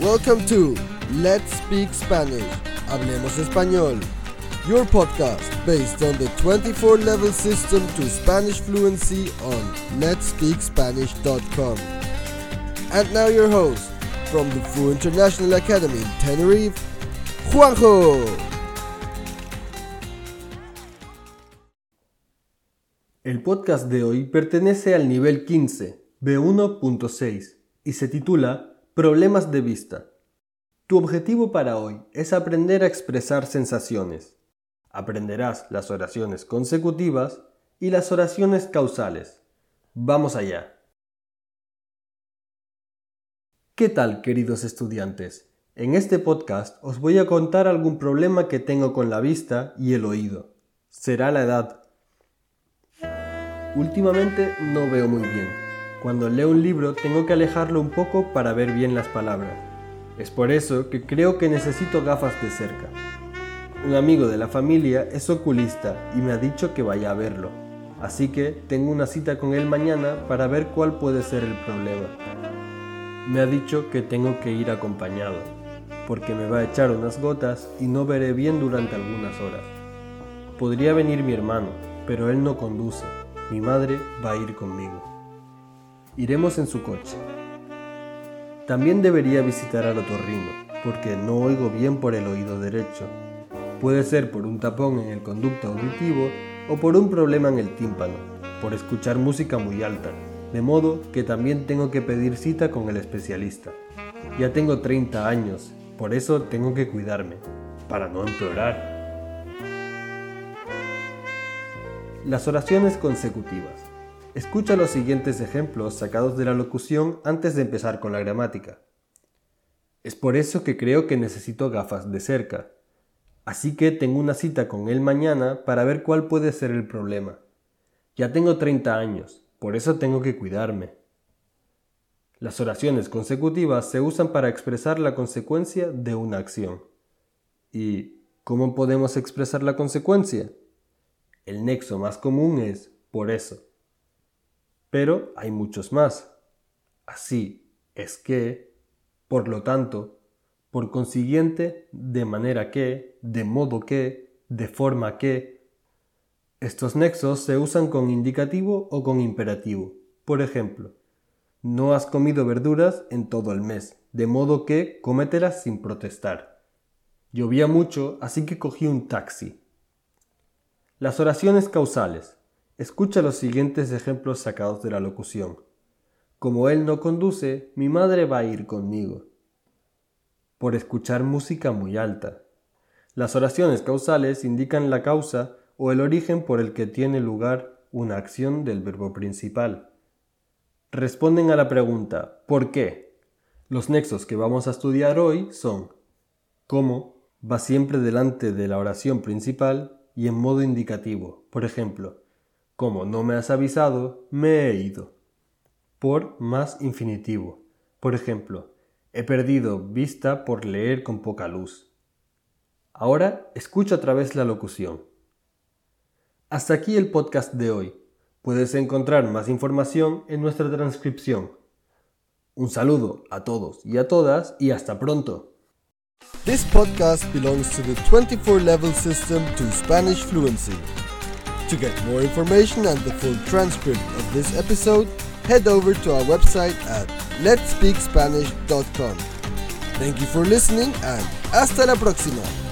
Welcome to Let's Speak Spanish. Hablemos Español. Your podcast based on the 24 level system to Spanish fluency on letspeakspanish.com. And now your host from the Fu International Academy in Tenerife, Juanjo. El podcast de hoy pertenece al nivel 15, B1.6, y se titula Problemas de vista. Tu objetivo para hoy es aprender a expresar sensaciones. Aprenderás las oraciones consecutivas y las oraciones causales. Vamos allá. ¿Qué tal, queridos estudiantes? En este podcast os voy a contar algún problema que tengo con la vista y el oído. Será la edad. Últimamente no veo muy bien cuando leo un libro tengo que alejarlo un poco para ver bien las palabras. Es por eso que creo que necesito gafas de cerca. Un amigo de la familia es oculista y me ha dicho que vaya a verlo, así que tengo una cita con él mañana para ver cuál puede ser el problema. Me ha dicho que tengo que ir acompañado, porque me va a echar unas gotas y no veré bien durante algunas horas. Podría venir mi hermano, pero él no conduce. Mi madre va a ir conmigo. Iremos en su coche. También debería visitar al otorrino, porque no oigo bien por el oído derecho. Puede ser por un tapón en el conducto auditivo o por un problema en el tímpano, por escuchar música muy alta, de modo que también tengo que pedir cita con el especialista. Ya tengo 30 años, por eso tengo que cuidarme, para no empeorar. Las oraciones consecutivas. Escucha los siguientes ejemplos sacados de la locución antes de empezar con la gramática. Es por eso que creo que necesito gafas de cerca. Así que tengo una cita con él mañana para ver cuál puede ser el problema. Ya tengo 30 años, por eso tengo que cuidarme. Las oraciones consecutivas se usan para expresar la consecuencia de una acción. ¿Y cómo podemos expresar la consecuencia? El nexo más común es por eso pero hay muchos más. Así es que, por lo tanto, por consiguiente, de manera que, de modo que, de forma que, estos nexos se usan con indicativo o con imperativo. Por ejemplo, no has comido verduras en todo el mes, de modo que cómetelas sin protestar. Llovía mucho, así que cogí un taxi. Las oraciones causales. Escucha los siguientes ejemplos sacados de la locución. Como él no conduce, mi madre va a ir conmigo. Por escuchar música muy alta. Las oraciones causales indican la causa o el origen por el que tiene lugar una acción del verbo principal. Responden a la pregunta ¿por qué? Los nexos que vamos a estudiar hoy son cómo va siempre delante de la oración principal y en modo indicativo. Por ejemplo, como no me has avisado, me he ido. Por más infinitivo. Por ejemplo, he perdido vista por leer con poca luz. Ahora escucha otra vez la locución. Hasta aquí el podcast de hoy. Puedes encontrar más información en nuestra transcripción. Un saludo a todos y a todas y hasta pronto. This podcast belongs to the 24 level system to Spanish fluency. To get more information and the full transcript of this episode, head over to our website at letspeakspanish.com. Thank you for listening and hasta la próxima.